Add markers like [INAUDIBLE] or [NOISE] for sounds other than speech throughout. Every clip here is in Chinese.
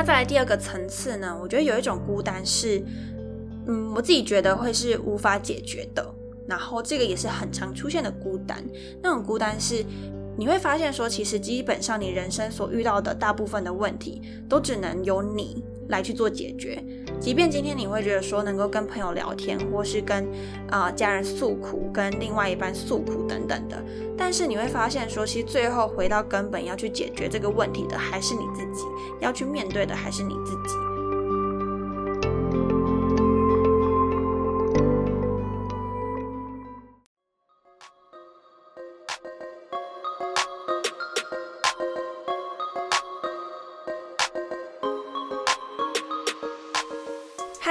那再来第二个层次呢，我觉得有一种孤单是，嗯，我自己觉得会是无法解决的。然后这个也是很常出现的孤单，那种孤单是你会发现说，其实基本上你人生所遇到的大部分的问题，都只能由你来去做解决。即便今天你会觉得说能够跟朋友聊天，或是跟啊家人诉苦，跟另外一半诉苦等等的，但是你会发现说，其实最后回到根本要去解决这个问题的，还是你自己，要去面对的还是你自己。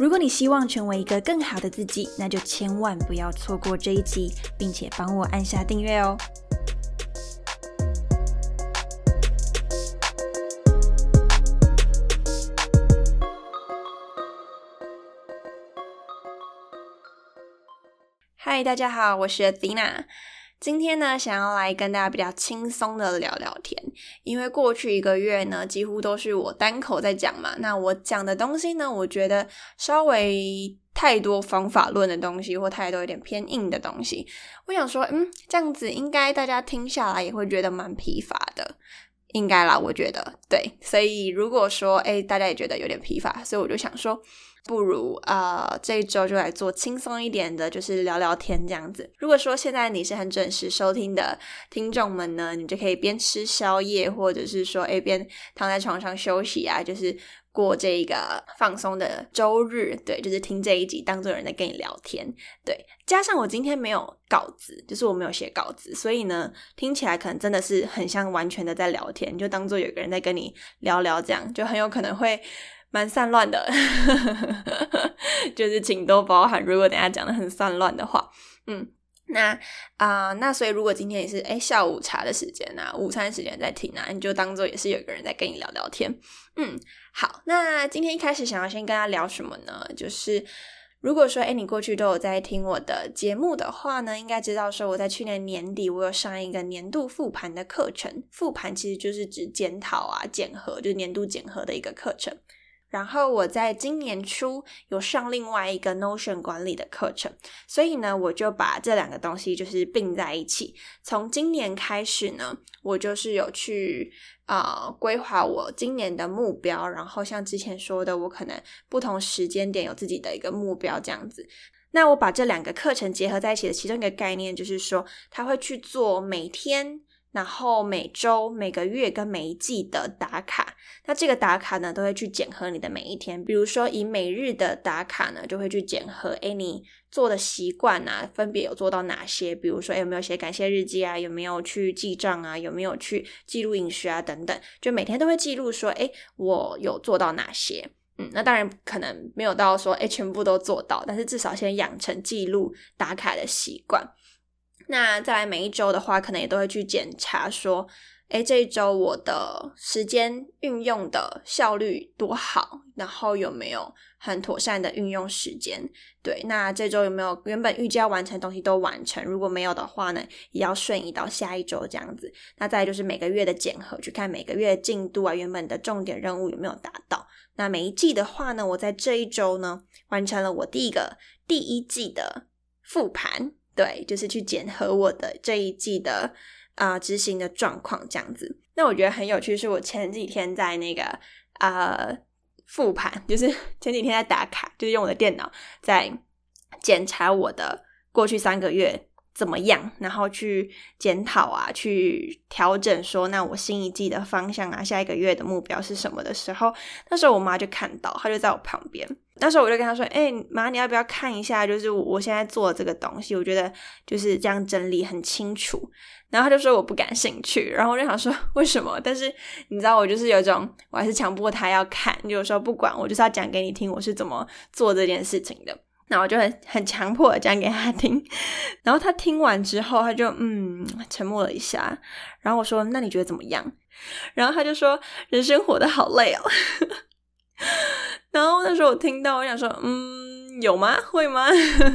如果你希望成为一个更好的自己，那就千万不要错过这一集，并且帮我按下订阅哦。嗨，大家好，我是 Athena。今天呢，想要来跟大家比较轻松的聊聊天，因为过去一个月呢，几乎都是我单口在讲嘛。那我讲的东西呢，我觉得稍微太多方法论的东西，或太多有点偏硬的东西。我想说，嗯，这样子应该大家听下来也会觉得蛮疲乏的，应该啦，我觉得对。所以如果说，哎，大家也觉得有点疲乏，所以我就想说。不如啊，这一周就来做轻松一点的，就是聊聊天这样子。如果说现在你是很准时收听的听众们呢，你就可以边吃宵夜，或者是说哎边躺在床上休息啊，就是过这一个放松的周日。对，就是听这一集，当做人在跟你聊天。对，加上我今天没有稿子，就是我没有写稿子，所以呢，听起来可能真的是很像完全的在聊天，就当做有个人在跟你聊聊，这样就很有可能会。蛮散乱的，[LAUGHS] 就是请多包涵。如果等下讲的很散乱的话，嗯，那啊，那所以如果今天也是哎下午茶的时间啊，午餐时间在听啊，你就当做也是有个人在跟你聊聊天。嗯，好，那今天一开始想要先跟他聊什么呢？就是如果说哎你过去都有在听我的节目的话呢，应该知道说我在去年年底我有上一个年度复盘的课程，复盘其实就是指检讨啊、检核，就是年度检核的一个课程。然后我在今年初有上另外一个 Notion 管理的课程，所以呢，我就把这两个东西就是并在一起。从今年开始呢，我就是有去啊规划我今年的目标，然后像之前说的，我可能不同时间点有自己的一个目标这样子。那我把这两个课程结合在一起的其中一个概念，就是说他会去做每天。然后每周、每个月跟每一季的打卡，那这个打卡呢，都会去检核你的每一天。比如说以每日的打卡呢，就会去检核，哎，你做的习惯啊，分别有做到哪些？比如说，有没有写感谢日记啊？有没有去记账啊？有没有去记录饮食啊？等等，就每天都会记录说，哎，我有做到哪些？嗯，那当然可能没有到说，哎，全部都做到，但是至少先养成记录打卡的习惯。那再来每一周的话，可能也都会去检查说，哎，这一周我的时间运用的效率多好，然后有没有很妥善的运用时间？对，那这周有没有原本预计要完成东西都完成？如果没有的话呢，也要顺移到下一周这样子。那再就是每个月的检核，去看每个月进度啊，原本的重点任务有没有达到？那每一季的话呢，我在这一周呢，完成了我第一个第一季的复盘。对，就是去检核我的这一季的啊执行的状况这样子。那我觉得很有趣，是我前几天在那个啊复盘，就是 [LAUGHS] 前几天在打卡，就是用我的电脑在检查我的过去三个月怎么样，然后去检讨啊，去调整，说那我新一季的方向啊，下一个月的目标是什么的时候，那时候我妈就看到，她就在我旁边。那时候我就跟她说：“哎，妈，你要不要看一下？就是我现在做的这个东西，我觉得就是这样整理很清楚。”然后她就说我不感兴趣。然后我就想说为什么？但是你知道，我就是有一种，我还是强迫她要看。有时候不管，我就是要讲给你听，我是怎么做这件事情的。那我就很很强迫的讲给他听，[LAUGHS] 然后他听完之后，他就嗯沉默了一下，然后我说：“那你觉得怎么样？”然后他就说：“人生活的好累哦。[LAUGHS] ”然后那时候我听到，我想说：“嗯，有吗？会吗？”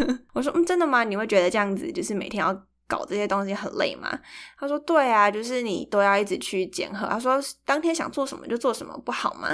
[LAUGHS] 我说：“嗯，真的吗？你会觉得这样子就是每天要搞这些东西很累吗？”他说：“对啊，就是你都要一直去检核。”他说：“当天想做什么就做什么，不好吗？”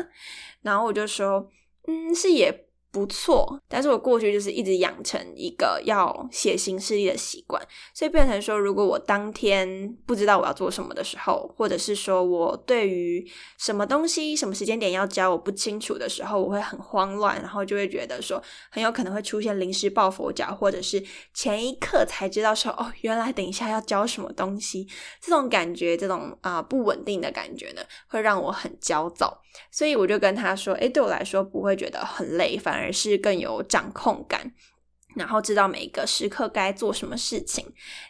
然后我就说：“嗯，是也。”不错，但是我过去就是一直养成一个要写行事历的习惯，所以变成说，如果我当天不知道我要做什么的时候，或者是说我对于什么东西、什么时间点要交我不清楚的时候，我会很慌乱，然后就会觉得说很有可能会出现临时抱佛脚，或者是前一刻才知道说哦，原来等一下要交什么东西，这种感觉，这种啊不稳定的感觉呢，会让我很焦躁，所以我就跟他说，诶，对我来说不会觉得很累，反而。是更有掌控感，然后知道每一个时刻该做什么事情。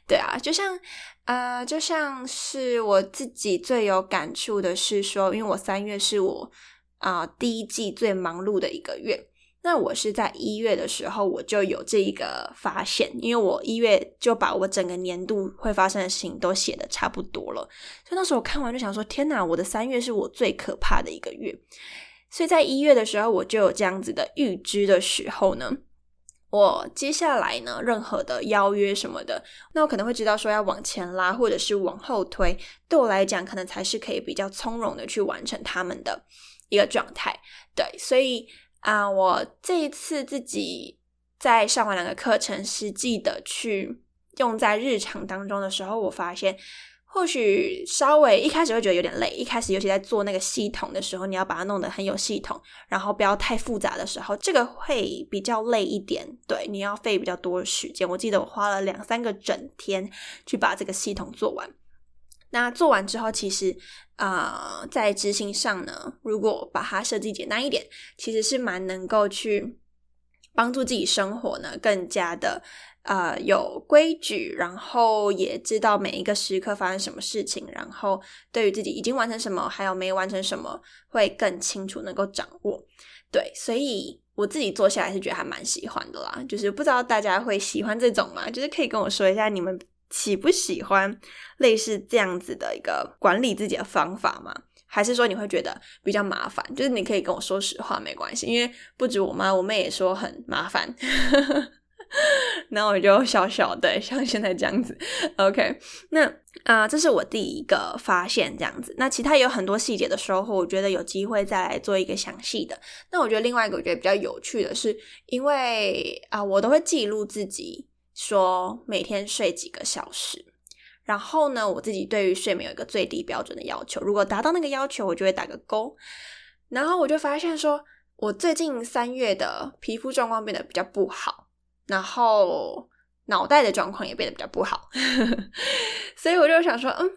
对啊，就像呃，就像是我自己最有感触的是说，因为我三月是我啊第一季最忙碌的一个月。那我是在一月的时候，我就有这一个发现，因为我一月就把我整个年度会发生的事情都写的差不多了。所以那时候我看完就想说：天哪，我的三月是我最可怕的一个月。所以在一月的时候，我就有这样子的预知的时候呢，我接下来呢，任何的邀约什么的，那我可能会知道说要往前拉，或者是往后推，对我来讲，可能才是可以比较从容的去完成他们的一个状态。对，所以啊，我这一次自己在上完两个课程，实际的去用在日常当中的时候，我发现。或许稍微一开始会觉得有点累，一开始尤其在做那个系统的时候，你要把它弄得很有系统，然后不要太复杂的时候，这个会比较累一点。对，你要费比较多时间。我记得我花了两三个整天去把这个系统做完。那做完之后，其实啊，在执行上呢，如果把它设计简单一点，其实是蛮能够去帮助自己生活呢，更加的。呃，有规矩，然后也知道每一个时刻发生什么事情，然后对于自己已经完成什么，还有没完成什么，会更清楚，能够掌握。对，所以我自己做下来是觉得还蛮喜欢的啦。就是不知道大家会喜欢这种吗？就是可以跟我说一下，你们喜不喜欢类似这样子的一个管理自己的方法吗？还是说你会觉得比较麻烦？就是你可以跟我说实话，没关系，因为不止我妈，我妹也说很麻烦。[LAUGHS] 那我就小小的像现在这样子，OK。那啊，这是我第一个发现这样子。那其他也有很多细节的收获，我觉得有机会再来做一个详细的。那我觉得另外一个我觉得比较有趣的是，因为啊，我都会记录自己说每天睡几个小时，然后呢，我自己对于睡眠有一个最低标准的要求，如果达到那个要求，我就会打个勾。然后我就发现说，我最近三月的皮肤状况变得比较不好。然后脑袋的状况也变得比较不好，[LAUGHS] 所以我就想说，嗯，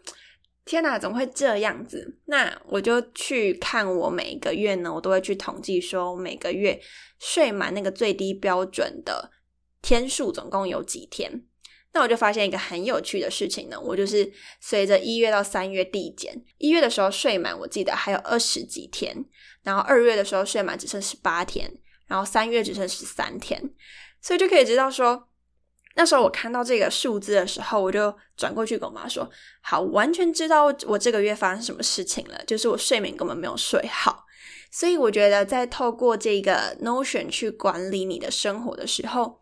天哪，怎么会这样子？那我就去看我每个月呢，我都会去统计，说每个月睡满那个最低标准的天数总共有几天。那我就发现一个很有趣的事情呢，我就是随着一月到三月递减，一月的时候睡满，我记得还有二十几天，然后二月的时候睡满只剩十八天，然后三月只剩十三天。所以就可以知道说，那时候我看到这个数字的时候，我就转过去跟我妈说：“好，完全知道我这个月发生什么事情了，就是我睡眠根本没有睡好。”所以我觉得，在透过这个 Notion 去管理你的生活的时候，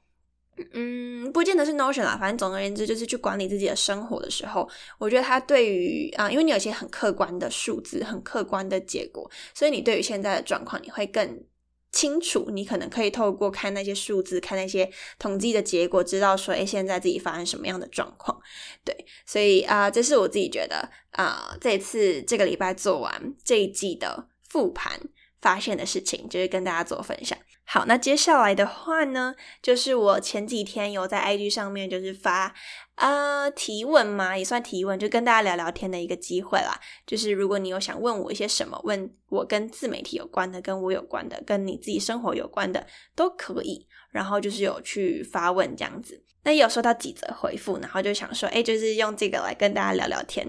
嗯，不见得是 Notion 啦，反正总而言之，就是去管理自己的生活的时候，我觉得它对于啊，因为你有一些很客观的数字、很客观的结果，所以你对于现在的状况，你会更。清楚，你可能可以透过看那些数字，看那些统计的结果，知道说，哎，现在自己发生什么样的状况。对，所以啊，这是我自己觉得啊，这次这个礼拜做完这一季的复盘，发现的事情，就是跟大家做分享。好，那接下来的话呢，就是我前几天有在 IG 上面就是发呃提问嘛，也算提问，就跟大家聊聊天的一个机会啦。就是如果你有想问我一些什么，问我跟自媒体有关的、跟我有关的、跟你自己生活有关的都可以。然后就是有去发问这样子，那也有收到几则回复，然后就想说，哎，就是用这个来跟大家聊聊天，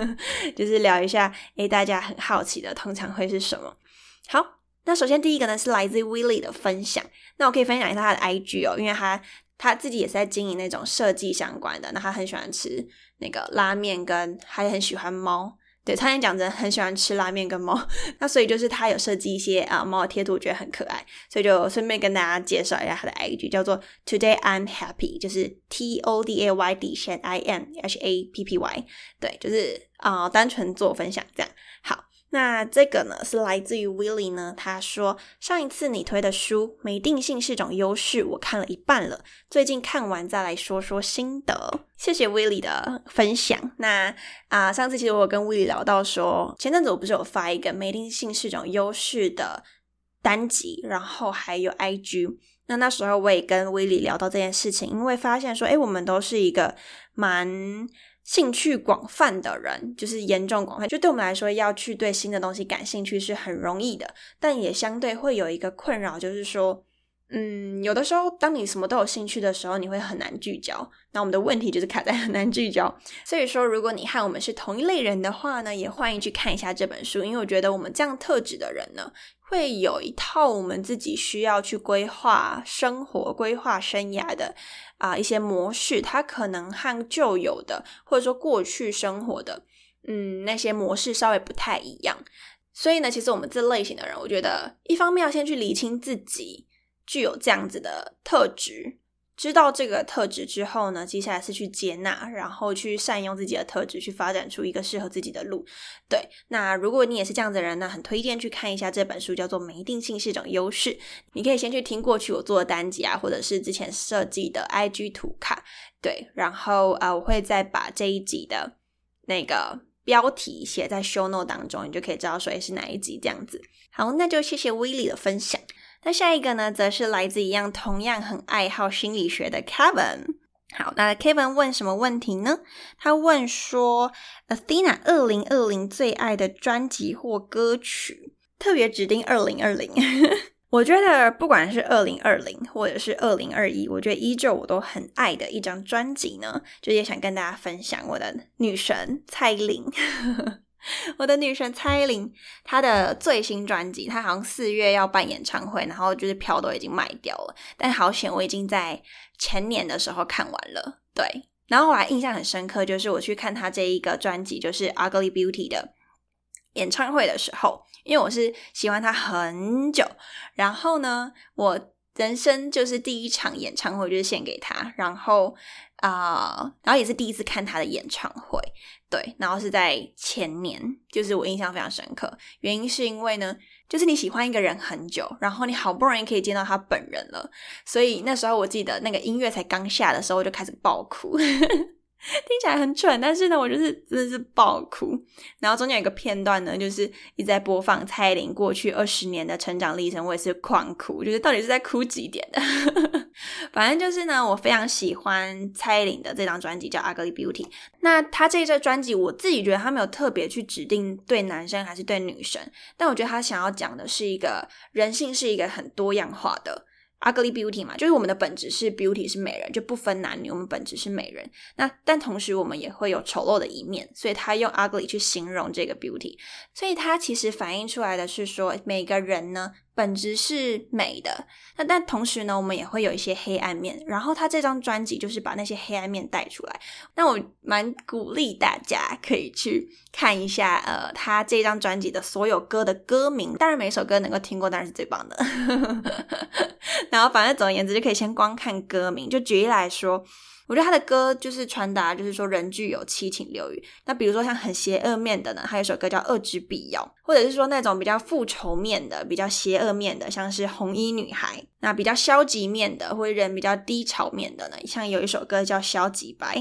[LAUGHS] 就是聊一下，哎，大家很好奇的，通常会是什么？好，那首先第一个呢是来自 Willie 的分享，那我可以分享一下他的 IG 哦，因为他他自己也是在经营那种设计相关的，那他很喜欢吃那个拉面，跟还很喜欢猫。对，他也讲着很喜欢吃拉面跟猫，那所以就是他有设计一些啊猫的贴图，我觉得很可爱，所以就顺便跟大家介绍一下他的 IG，叫做 Today I'm Happy，就是 T O D A Y 底线 I M H A P P Y，对，就是啊单纯做分享这样，好。那这个呢是来自于 Willie 呢，他说上一次你推的书《没定性是种优势》，我看了一半了，最近看完再来说说心得。谢谢 Willie 的分享。那啊，上次其实我跟 Willie 聊到说，前阵子我不是有发一个《没定性是种优势》的单集，然后还有 IG。那那时候我也跟 Willie 聊到这件事情，因为发现说，哎，我们都是一个蛮。兴趣广泛的人，就是严重广泛，就对我们来说，要去对新的东西感兴趣是很容易的，但也相对会有一个困扰，就是说，嗯，有的时候当你什么都有兴趣的时候，你会很难聚焦。那我们的问题就是卡在很难聚焦。所以说，如果你和我们是同一类人的话呢，也欢迎去看一下这本书，因为我觉得我们这样特质的人呢。会有一套我们自己需要去规划生活、规划生涯的啊一些模式，它可能和旧有的或者说过去生活的嗯那些模式稍微不太一样。所以呢，其实我们这类型的人，我觉得一方面要先去理清自己具有这样子的特质。知道这个特质之后呢，接下来是去接纳，然后去善用自己的特质，去发展出一个适合自己的路。对，那如果你也是这样的人呢，很推荐去看一下这本书，叫做《没定性是一种优势》。你可以先去听过去我做的单集啊，或者是之前设计的 IG 图卡。对，然后啊，我会再把这一集的那个标题写在 Show Note 当中，你就可以知道说是哪一集这样子。好，那就谢谢 Willie 的分享。那下一个呢，则是来自一样同样很爱好心理学的 Kevin。好，那 Kevin 问什么问题呢？他问说，Athena 二零二零最爱的专辑或歌曲，特别指定二零二零。[LAUGHS] 我觉得不管是二零二零或者是二零二一，我觉得依旧我都很爱的一张专辑呢，就也想跟大家分享我的女神蔡依林。[LAUGHS] 我的女神蔡依林，她的最新专辑，她好像四月要办演唱会，然后就是票都已经卖掉了。但好险，我已经在前年的时候看完了。对，然后我还印象很深刻，就是我去看她这一个专辑，就是《Ugly Beauty》的演唱会的时候，因为我是喜欢她很久，然后呢，我人生就是第一场演唱会就是献给他，然后啊，然后也是第一次看他的演唱会。对，然后是在前年，就是我印象非常深刻。原因是因为呢，就是你喜欢一个人很久，然后你好不容易可以见到他本人了，所以那时候我记得那个音乐才刚下的时候，我就开始爆哭。[LAUGHS] [LAUGHS] 听起来很蠢，但是呢，我就是真的是爆哭。然后中间有一个片段呢，就是一直在播放蔡依林过去二十年的成长历程，我也是狂哭，就是到底是在哭几点的。[LAUGHS] 反正就是呢，我非常喜欢蔡依林的这张专辑叫《Ugly Beauty》。那他这一张专辑，我自己觉得他没有特别去指定对男生还是对女生，但我觉得他想要讲的是一个人性是一个很多样化的。Ugly beauty 嘛，就是我们的本质是 beauty 是美人，就不分男女，我们本质是美人。那但同时我们也会有丑陋的一面，所以他用 ugly 去形容这个 beauty，所以它其实反映出来的是说每个人呢。本质是美的，那但同时呢，我们也会有一些黑暗面。然后他这张专辑就是把那些黑暗面带出来。那我蛮鼓励大家可以去看一下，呃，他这张专辑的所有歌的歌名。当然，每首歌能够听过当然是最棒的。[LAUGHS] 然后，反正总而言之，就可以先光看歌名。就举例来说。我觉得他的歌就是传达，就是说人具有七情六欲。那比如说像很邪恶面的呢，他有首歌叫《恶之必要》，或者是说那种比较复仇面的、比较邪恶面的，像是红衣女孩。那比较消极面的，或者人比较低潮面的呢，像有一首歌叫《消极白》。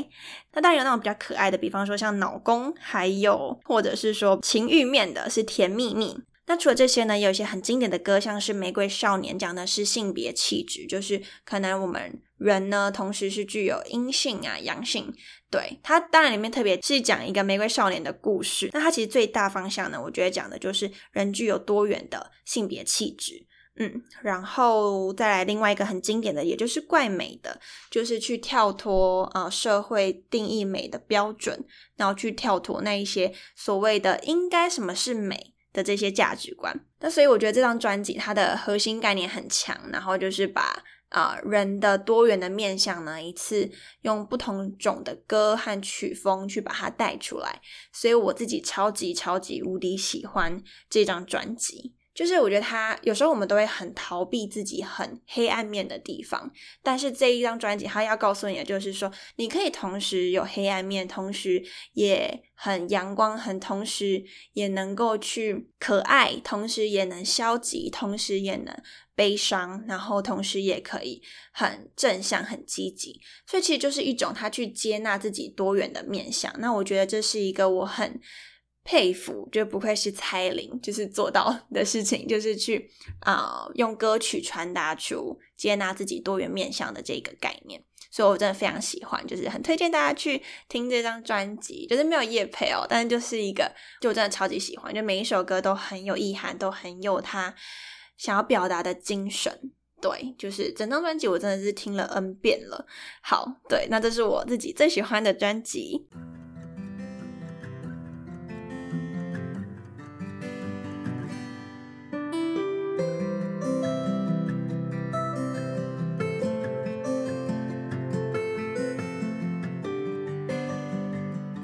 那当然有那种比较可爱的，比方说像脑公，还有或者是说情欲面的，是甜蜜蜜。那除了这些呢，也有一些很经典的歌，像是《玫瑰少年》，讲的是性别气质，就是可能我们人呢，同时是具有阴性啊、阳性。对它当然里面特别是讲一个玫瑰少年的故事。那它其实最大方向呢，我觉得讲的就是人具有多元的性别气质。嗯，然后再来另外一个很经典的，也就是怪美的，就是去跳脱呃社会定义美的标准，然后去跳脱那一些所谓的应该什么是美的这些价值观。那所以我觉得这张专辑它的核心概念很强，然后就是把啊人的多元的面相呢，一次用不同种的歌和曲风去把它带出来。所以我自己超级超级无敌喜欢这张专辑。就是我觉得他有时候我们都会很逃避自己很黑暗面的地方，但是这一张专辑他要告诉你的就是说，你可以同时有黑暗面，同时也很阳光，很同时也能够去可爱，同时也能消极，同时也能悲伤，然后同时也可以很正向、很积极。所以其实就是一种他去接纳自己多元的面相。那我觉得这是一个我很。佩服，就不愧是蔡琳，就是做到的事情，就是去啊用歌曲传达出接纳自己多元面向的这个概念，所以我真的非常喜欢，就是很推荐大家去听这张专辑，就是没有叶配哦，但是就是一个，就我真的超级喜欢，就每一首歌都很有意涵，都很有他想要表达的精神，对，就是整张专辑我真的是听了 N 遍了。好，对，那这是我自己最喜欢的专辑。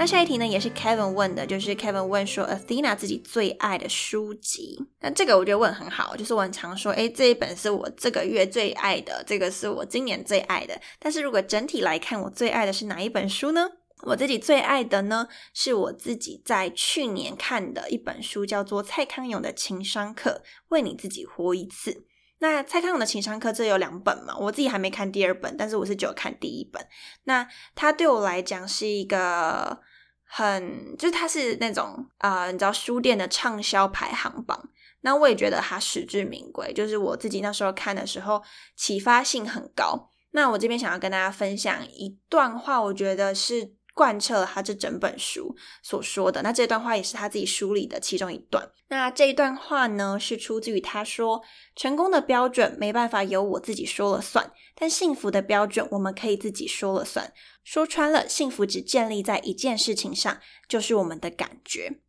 下一题呢，也是 Kevin 问的，就是 Kevin 问说，Athena 自己最爱的书籍。那这个我觉得问很好，就是我很常说，哎，这一本是我这个月最爱的，这个是我今年最爱的。但是如果整体来看，我最爱的是哪一本书呢？我自己最爱的呢，是我自己在去年看的一本书，叫做蔡康永的情商课，为你自己活一次。那蔡康永的情商课这有两本嘛？我自己还没看第二本，但是我是只有看第一本。那它对我来讲是一个很，就是它是那种啊，你知道书店的畅销排行榜。那我也觉得它实至名归，就是我自己那时候看的时候启发性很高。那我这边想要跟大家分享一段话，我觉得是。贯彻了他这整本书所说的，那这段话也是他自己梳理的其中一段。那这一段话呢，是出自于他说：“成功的标准没办法由我自己说了算，但幸福的标准我们可以自己说了算。说穿了，幸福只建立在一件事情上，就是我们的感觉。”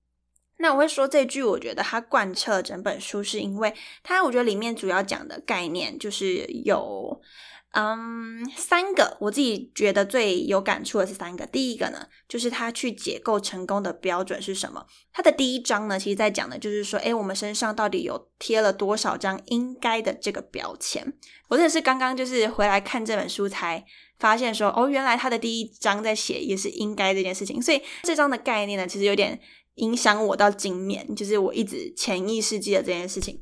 那我会说这句，我觉得它贯彻整本书，是因为它我觉得里面主要讲的概念就是有。嗯，三个我自己觉得最有感触的是三个。第一个呢，就是他去解构成功的标准是什么。他的第一章呢，其实在讲的就是说，哎，我们身上到底有贴了多少张应该的这个标签？我真的是刚刚就是回来看这本书才发现说，哦，原来他的第一章在写也是应该这件事情。所以这章的概念呢，其实有点影响我到今年，就是我一直潜意识记得这件事情。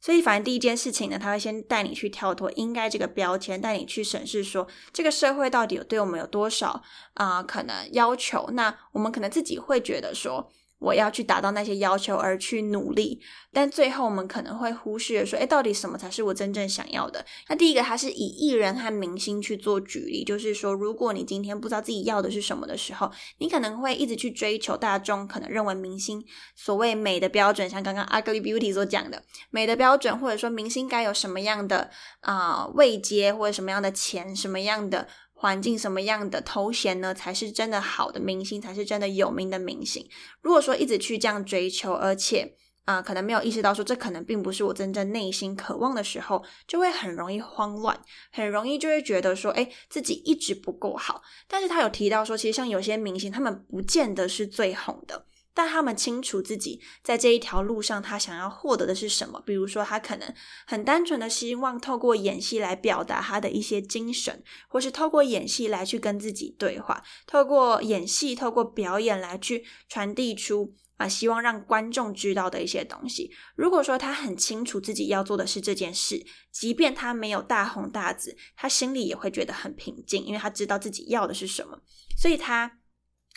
所以，反正第一件事情呢，他会先带你去跳脱“应该”这个标签，带你去审视说，这个社会到底有对我们有多少啊可能要求？那我们可能自己会觉得说。我要去达到那些要求而去努力，但最后我们可能会忽视说，哎，到底什么才是我真正想要的？那第一个，它是以艺人和明星去做举例，就是说，如果你今天不知道自己要的是什么的时候，你可能会一直去追求大众可能认为明星所谓美的标准，像刚刚 Ugly Beauty 所讲的美的标准，或者说明星该有什么样的啊位阶，或者什么样的钱，什么样的。环境什么样的头衔呢，才是真的好的明星，才是真的有名的明星？如果说一直去这样追求，而且啊，可能没有意识到说这可能并不是我真正内心渴望的时候，就会很容易慌乱，很容易就会觉得说，哎，自己一直不够好。但是他有提到说，其实像有些明星，他们不见得是最红的。但他们清楚自己在这一条路上，他想要获得的是什么。比如说，他可能很单纯的希望透过演戏来表达他的一些精神，或是透过演戏来去跟自己对话，透过演戏、透过表演来去传递出啊，希望让观众知道的一些东西。如果说他很清楚自己要做的是这件事，即便他没有大红大紫，他心里也会觉得很平静，因为他知道自己要的是什么，所以他。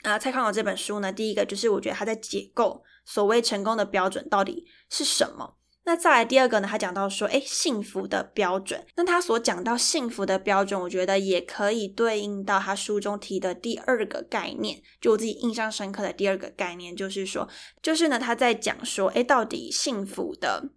啊，蔡康永这本书呢，第一个就是我觉得他在解构所谓成功的标准到底是什么。那再来第二个呢？他讲到说，哎，幸福的标准。那他所讲到幸福的标准，我觉得也可以对应到他书中提的第二个概念。就我自己印象深刻的第二个概念，就是说，就是呢，他在讲说，哎，到底幸福的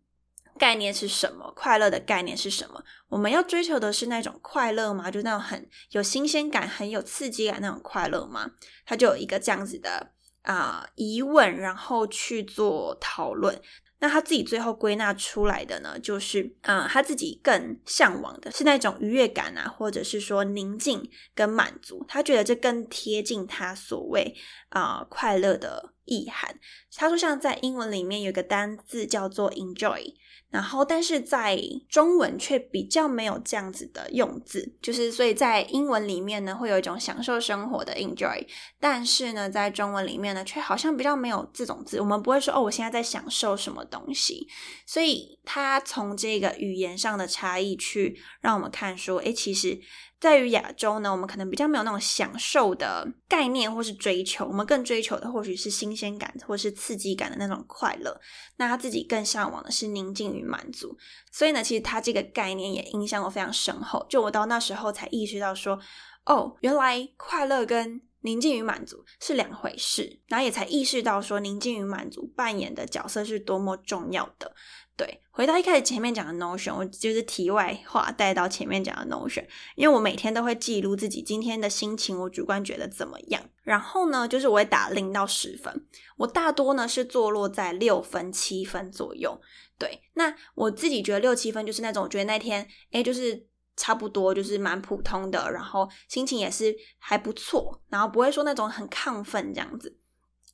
概念是什么？快乐的概念是什么？我们要追求的是那种快乐吗？就那种很有新鲜感、很有刺激感那种快乐吗？他就有一个这样子的啊疑问，然后去做讨论。那他自己最后归纳出来的呢，就是啊，他自己更向往的是那种愉悦感啊，或者是说宁静跟满足。他觉得这更贴近他所谓啊快乐的意涵。他说，像在英文里面有个单字叫做 enjoy。然后，但是在中文却比较没有这样子的用字，就是所以在英文里面呢，会有一种享受生活的 enjoy，但是呢，在中文里面呢，却好像比较没有这种字。我们不会说哦，我现在在享受什么东西。所以，他从这个语言上的差异去让我们看说，诶，其实。在于亚洲呢，我们可能比较没有那种享受的概念或是追求，我们更追求的或许是新鲜感或是刺激感的那种快乐。那他自己更向往的是宁静与满足。所以呢，其实他这个概念也影响我非常深厚。就我到那时候才意识到说，哦，原来快乐跟宁静与满足是两回事。然后也才意识到说，宁静与满足扮演的角色是多么重要的。对，回到一开始前面讲的 Notion，我就是题外话带到前面讲的 Notion，因为我每天都会记录自己今天的心情，我主观觉得怎么样。然后呢，就是我会打零到十分，我大多呢是坐落在六分、七分左右。对，那我自己觉得六七分就是那种，我觉得那天哎，就是差不多，就是蛮普通的，然后心情也是还不错，然后不会说那种很亢奋这样子。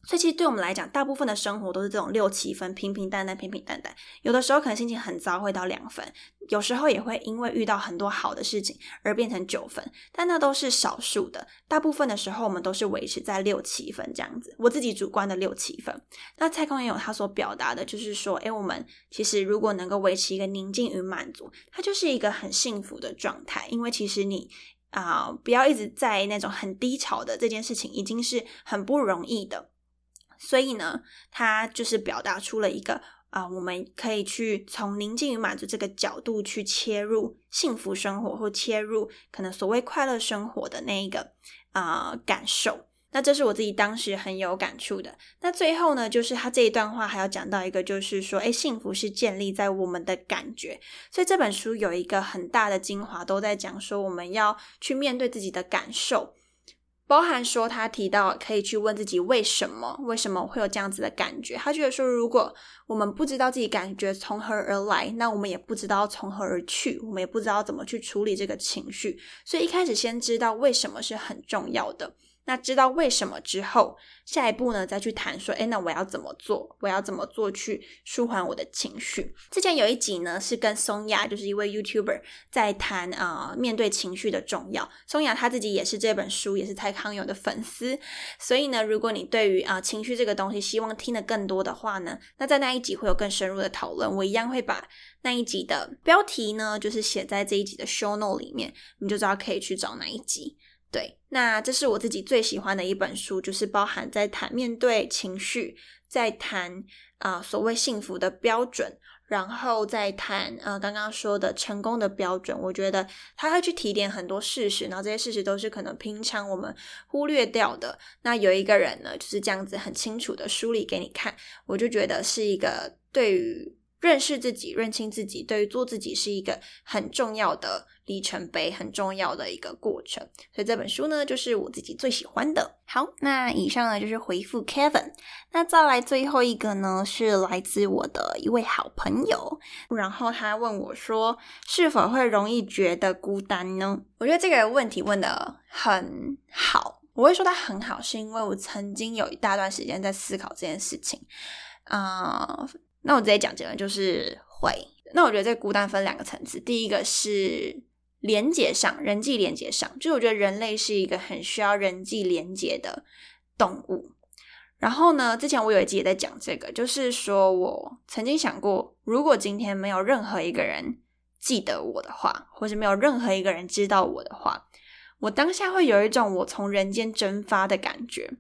所以其实对我们来讲，大部分的生活都是这种六七分，平平淡淡，平平淡淡。有的时候可能心情很糟，会到两分；有时候也会因为遇到很多好的事情而变成九分，但那都是少数的。大部分的时候，我们都是维持在六七分这样子。我自己主观的六七分。那蔡康永有他所表达的，就是说，诶，我们其实如果能够维持一个宁静与满足，它就是一个很幸福的状态。因为其实你啊，不要一直在那种很低潮的这件事情，已经是很不容易的。所以呢，他就是表达出了一个啊，我们可以去从宁静与满足这个角度去切入幸福生活，或切入可能所谓快乐生活的那一个啊感受。那这是我自己当时很有感触的。那最后呢，就是他这一段话还要讲到一个，就是说，哎，幸福是建立在我们的感觉。所以这本书有一个很大的精华，都在讲说，我们要去面对自己的感受。包含说，他提到可以去问自己为什么，为什么会有这样子的感觉？他觉得说，如果我们不知道自己感觉从何而来，那我们也不知道从何而去，我们也不知道怎么去处理这个情绪。所以一开始先知道为什么是很重要的。那知道为什么之后，下一步呢，再去谈说，哎，那我要怎么做？我要怎么做去舒缓我的情绪？之前有一集呢，是跟松雅，就是一位 YouTuber，在谈啊，面对情绪的重要。松雅他自己也是这本书，也是蔡康永的粉丝，所以呢，如果你对于啊情绪这个东西，希望听得更多的话呢，那在那一集会有更深入的讨论。我一样会把那一集的标题呢，就是写在这一集的 Show Note 里面，你就知道可以去找哪一集。对，那这是我自己最喜欢的一本书，就是包含在谈面对情绪，在谈啊所谓幸福的标准，然后再谈呃刚刚说的成功的标准。我觉得他会去提点很多事实，然后这些事实都是可能平常我们忽略掉的。那有一个人呢，就是这样子很清楚的梳理给你看，我就觉得是一个对于。认识自己、认清自己，对于做自己是一个很重要的里程碑，很重要的一个过程。所以这本书呢，就是我自己最喜欢的。好，那以上呢就是回复 Kevin。那再来最后一个呢，是来自我的一位好朋友，然后他问我说：“是否会容易觉得孤单呢？”我觉得这个问题问的很好。我会说他很好，是因为我曾经有一大段时间在思考这件事情啊。那我直接讲结论，就是会。那我觉得这孤单分两个层次，第一个是连接上，人际连接上，就是我觉得人类是一个很需要人际连接的动物。然后呢，之前我有一集也在讲这个，就是说我曾经想过，如果今天没有任何一个人记得我的话，或是没有任何一个人知道我的话，我当下会有一种我从人间蒸发的感觉。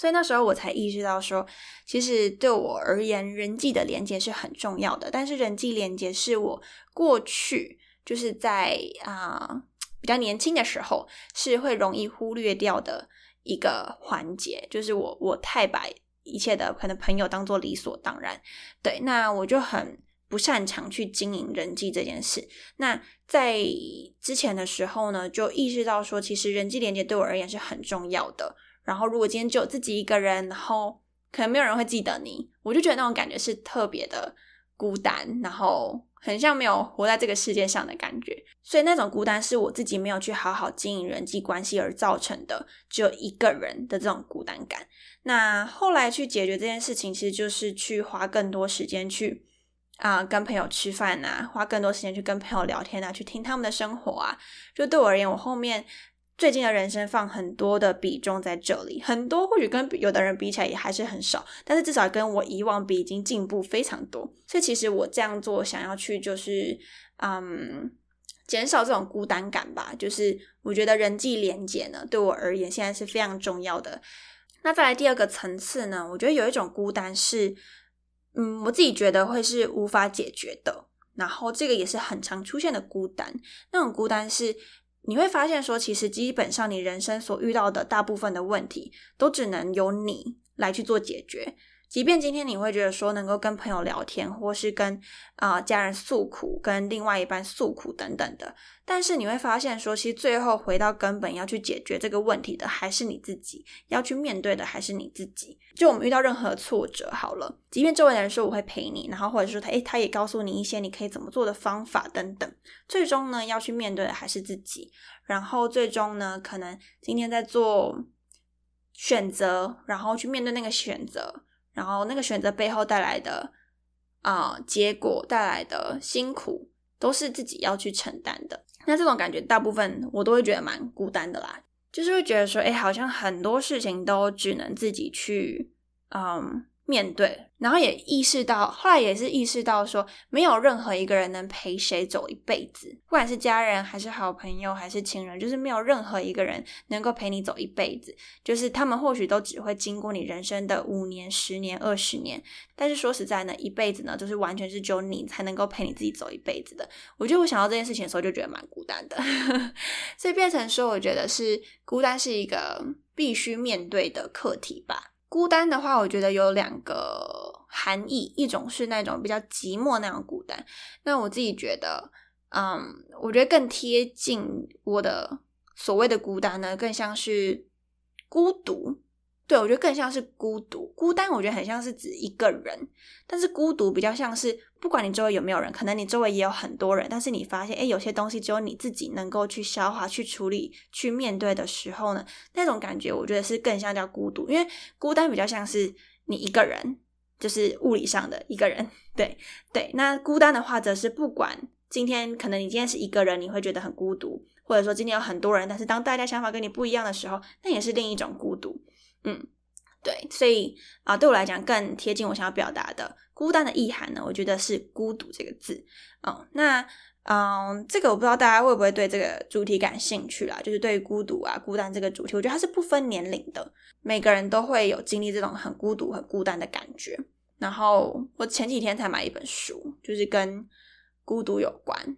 所以那时候我才意识到说，其实对我而言，人际的连接是很重要的。但是人际连接是我过去就是在啊比较年轻的时候是会容易忽略掉的一个环节，就是我我太把一切的可能朋友当做理所当然。对，那我就很不擅长去经营人际这件事。那在之前的时候呢，就意识到说，其实人际连接对我而言是很重要的。然后，如果今天只有自己一个人，然后可能没有人会记得你，我就觉得那种感觉是特别的孤单，然后很像没有活在这个世界上的感觉。所以那种孤单是我自己没有去好好经营人际关系而造成的，只有一个人的这种孤单感。那后来去解决这件事情，其实就是去花更多时间去啊跟朋友吃饭啊，花更多时间去跟朋友聊天啊，去听他们的生活啊。就对我而言，我后面。最近的人生放很多的比重在这里，很多或许跟有的人比起来也还是很少，但是至少跟我以往比已经进步非常多。所以其实我这样做想要去就是嗯减少这种孤单感吧，就是我觉得人际连接呢对我而言现在是非常重要的。那再来第二个层次呢，我觉得有一种孤单是嗯我自己觉得会是无法解决的，然后这个也是很常出现的孤单，那种孤单是。你会发现，说其实基本上你人生所遇到的大部分的问题，都只能由你来去做解决。即便今天你会觉得说能够跟朋友聊天，或是跟啊家人诉苦，跟另外一半诉苦等等的，但是你会发现说，其实最后回到根本要去解决这个问题的，还是你自己要去面对的，还是你自己。就我们遇到任何挫折，好了，即便周围的人说我会陪你，然后或者说他诶他也告诉你一些你可以怎么做的方法等等，最终呢要去面对的还是自己。然后最终呢，可能今天在做选择，然后去面对那个选择。然后那个选择背后带来的啊结果带来的辛苦，都是自己要去承担的。那这种感觉，大部分我都会觉得蛮孤单的啦，就是会觉得说，哎，好像很多事情都只能自己去，嗯。面对，然后也意识到，后来也是意识到说，没有任何一个人能陪谁走一辈子，不管是家人还是好朋友还是亲人，就是没有任何一个人能够陪你走一辈子。就是他们或许都只会经过你人生的五年、十年、二十年，但是说实在呢，一辈子呢，就是完全是只有你才能够陪你自己走一辈子的。我觉得我想到这件事情的时候，就觉得蛮孤单的，[LAUGHS] 所以变成说，我觉得是孤单是一个必须面对的课题吧。孤单的话，我觉得有两个含义，一种是那种比较寂寞那样孤单。那我自己觉得，嗯，我觉得更贴近我的所谓的孤单呢，更像是孤独。对，我觉得更像是孤独、孤单。我觉得很像是指一个人，但是孤独比较像是，不管你周围有没有人，可能你周围也有很多人，但是你发现，哎，有些东西只有你自己能够去消化、去处理、去面对的时候呢，那种感觉，我觉得是更像叫孤独。因为孤单比较像是你一个人，就是物理上的一个人。对对，那孤单的话，则是不管今天可能你今天是一个人，你会觉得很孤独，或者说今天有很多人，但是当大家想法跟你不一样的时候，那也是另一种孤独。嗯，对，所以啊，对我来讲更贴近我想要表达的孤单的意涵呢，我觉得是孤独这个字。哦，那嗯，这个我不知道大家会不会对这个主题感兴趣啦，就是对孤独啊、孤单这个主题，我觉得它是不分年龄的，每个人都会有经历这种很孤独、很孤单的感觉。然后我前几天才买一本书，就是跟孤独有关，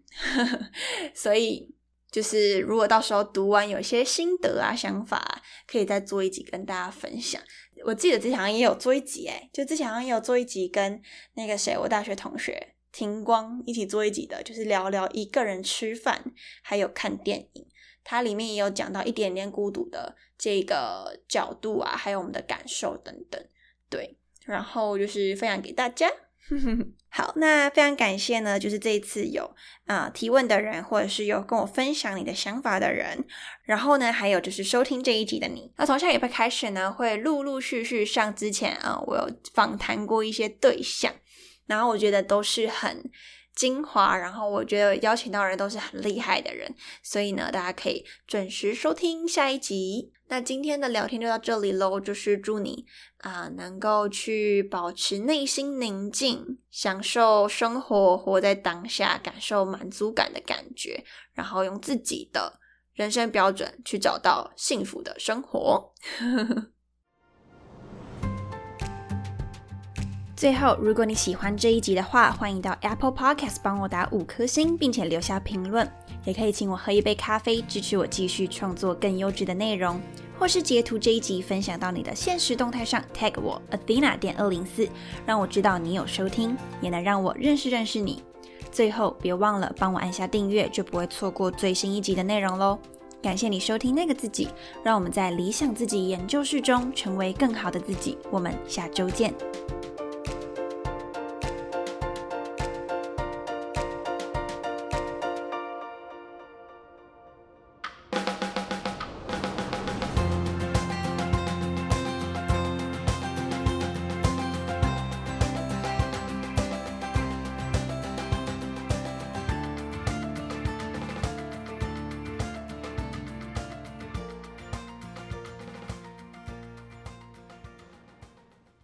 [LAUGHS] 所以。就是如果到时候读完有些心得啊、想法，可以再做一集跟大家分享。我记得之前好像也有做一集，诶就之前好像也有做一集跟那个谁，我大学同学庭光一起做一集的，就是聊聊一个人吃饭，还有看电影。它里面也有讲到一点点孤独的这个角度啊，还有我们的感受等等。对，然后就是分享给大家。[LAUGHS] 好，那非常感谢呢，就是这一次有啊提问的人，或者是有跟我分享你的想法的人，然后呢，还有就是收听这一集的你。那从下礼拜开始呢，会陆陆续续上之前啊，我有访谈过一些对象，然后我觉得都是很。精华，然后我觉得邀请到人都是很厉害的人，所以呢，大家可以准时收听下一集。那今天的聊天就到这里喽，就是祝你啊能够去保持内心宁静，享受生活，活在当下，感受满足感的感觉，然后用自己的人生标准去找到幸福的生活。[LAUGHS] 最后，如果你喜欢这一集的话，欢迎到 Apple Podcast 帮我打五颗星，并且留下评论。也可以请我喝一杯咖啡，支持我继续创作更优质的内容，或是截图这一集分享到你的现实动态上，tag 我 Athena 点二零四，让我知道你有收听，也能让我认识认识你。最后，别忘了帮我按下订阅，就不会错过最新一集的内容喽。感谢你收听那个自己，让我们在理想自己研究室中成为更好的自己。我们下周见。